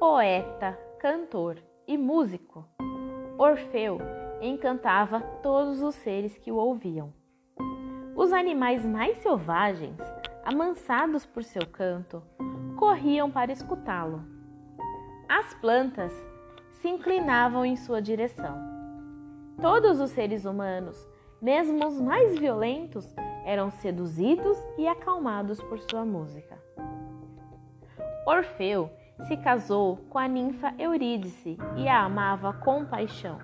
Poeta, cantor e músico, Orfeu encantava todos os seres que o ouviam. Os animais mais selvagens, amansados por seu canto, corriam para escutá-lo. As plantas se inclinavam em sua direção. Todos os seres humanos, mesmo os mais violentos, eram seduzidos e acalmados por sua música. Orfeu se casou com a ninfa Eurídice e a amava com paixão.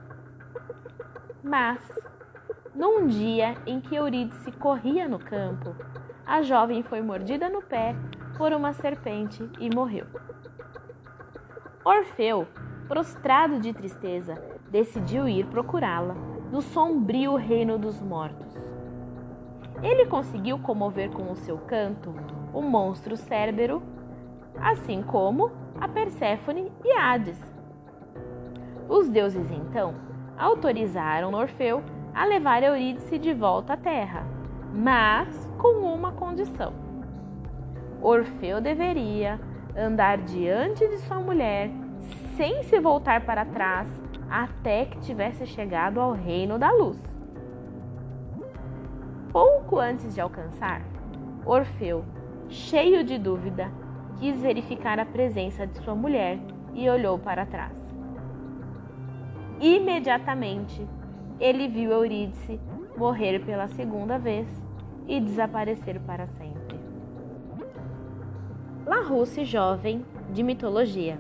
Mas, num dia em que Eurídice corria no campo, a jovem foi mordida no pé por uma serpente e morreu. Orfeu, prostrado de tristeza, decidiu ir procurá-la no sombrio reino dos mortos. Ele conseguiu comover com o seu canto o monstro Cérbero, assim como a Perséfone e Hades. Os deuses então autorizaram Orfeu a levar Eurídice de volta à terra, mas com uma condição. Orfeu deveria andar diante de sua mulher sem se voltar para trás até que tivesse chegado ao reino da luz. Pouco antes de alcançar, Orfeu, cheio de dúvida, quis verificar a presença de sua mulher e olhou para trás. Imediatamente, ele viu Eurídice morrer pela segunda vez e desaparecer para sempre. La Russe jovem de mitologia.